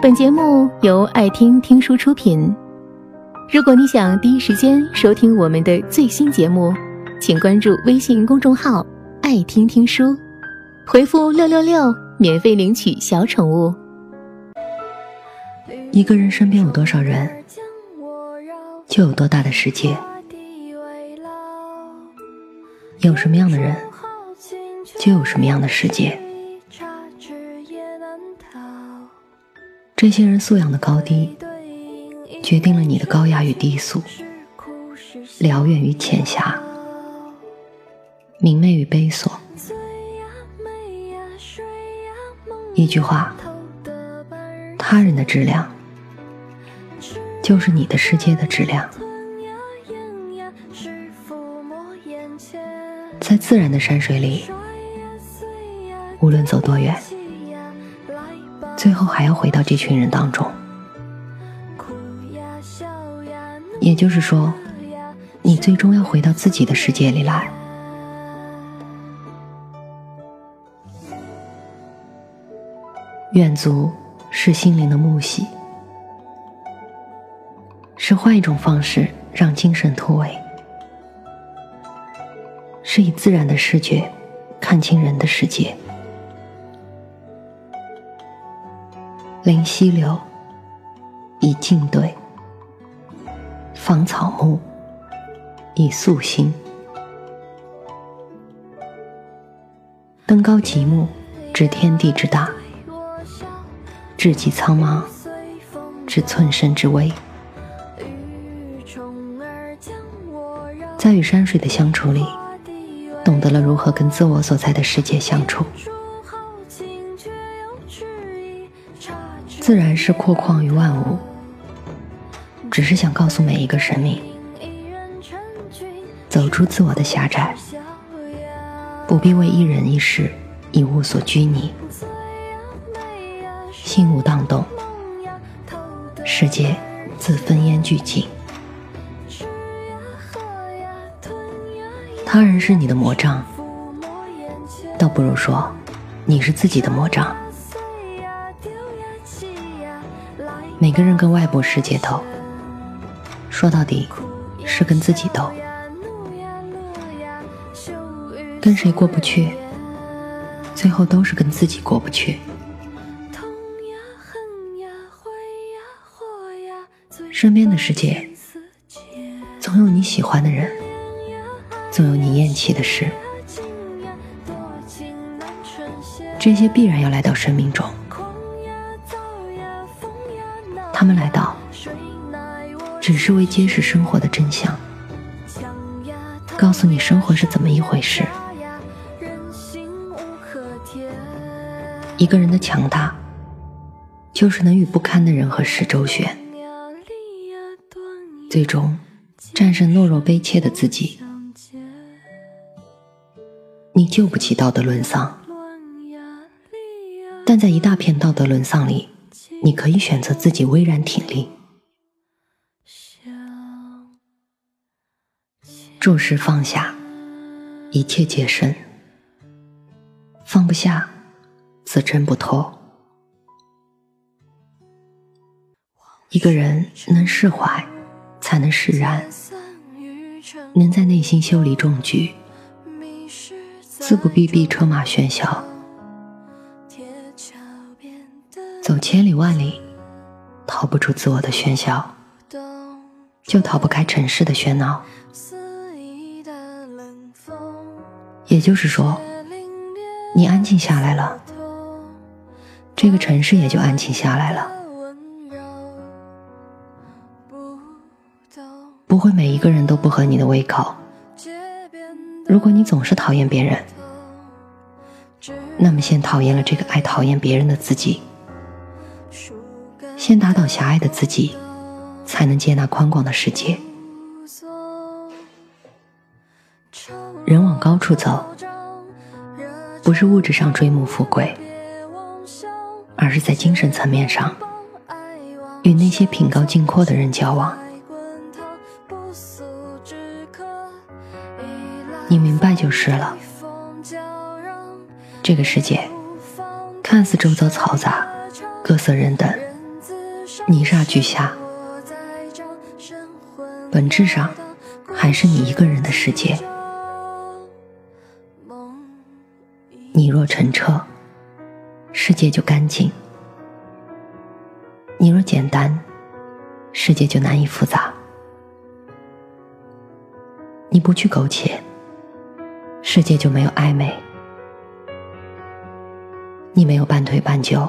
本节目由爱听听书出品。如果你想第一时间收听我们的最新节目，请关注微信公众号“爱听听书”，回复“六六六”免费领取小宠物。一个人身边有多少人，就有多大的世界。有什么样的人，就有什么样的世界。这些人素养的高低，决定了你的高雅与低俗，辽远与浅狭，明媚与悲锁。一句话，他人的质量，就是你的世界的质量。在自然的山水里，无论走多远。后还要回到这群人当中，也就是说，你最终要回到自己的世界里来。远足是心灵的沐洗，是换一种方式让精神突围，是以自然的视觉看清人的世界。临溪流，以静对；芳草木，以素心。登高极目，知天地之大；志极苍茫，知寸身之微。在与山水的相处里，懂得了如何跟自我所在的世界相处。自然是阔旷于万物，只是想告诉每一个生命：走出自我的狭窄，不必为一人一事、一物所拘泥，心无荡动，世界自芬烟俱净。他人是你的魔杖，倒不如说，你是自己的魔杖。每个人跟外部世界斗，说到底是跟自己斗。跟谁过不去，最后都是跟自己过不去。身边的世界，总有你喜欢的人，总有你厌弃的事，这些必然要来到生命中。他们来到，只是为揭示生活的真相，告诉你生活是怎么一回事。一个人的强大，就是能与不堪的人和事周旋，最终战胜懦弱悲切的自己。你救不起道德沦丧，但在一大片道德沦丧里。你可以选择自己巍然挺立，注视放下，一切皆深。放不下，自挣不脱。一个人能释怀，才能释然，能在内心修理重局，自不必避车马喧嚣。走千里万里，逃不出自我的喧嚣，就逃不开尘世的喧闹。也就是说，你安静下来了，这个城市也就安静下来了。不会每一个人都不合你的胃口。如果你总是讨厌别人，那么先讨厌了这个爱讨厌别人的自己。先打倒狭隘的自己，才能接纳宽广的世界。人往高处走，不是物质上追慕富贵，而是在精神层面上，与那些品高境阔的人交往。你明白就是了。这个世界，看似周遭嘈杂，各色人等。泥沙俱下，本质上还是你一个人的世界。你若澄澈，世界就干净；你若简单，世界就难以复杂。你不去苟且，世界就没有暧昧；你没有半推半就，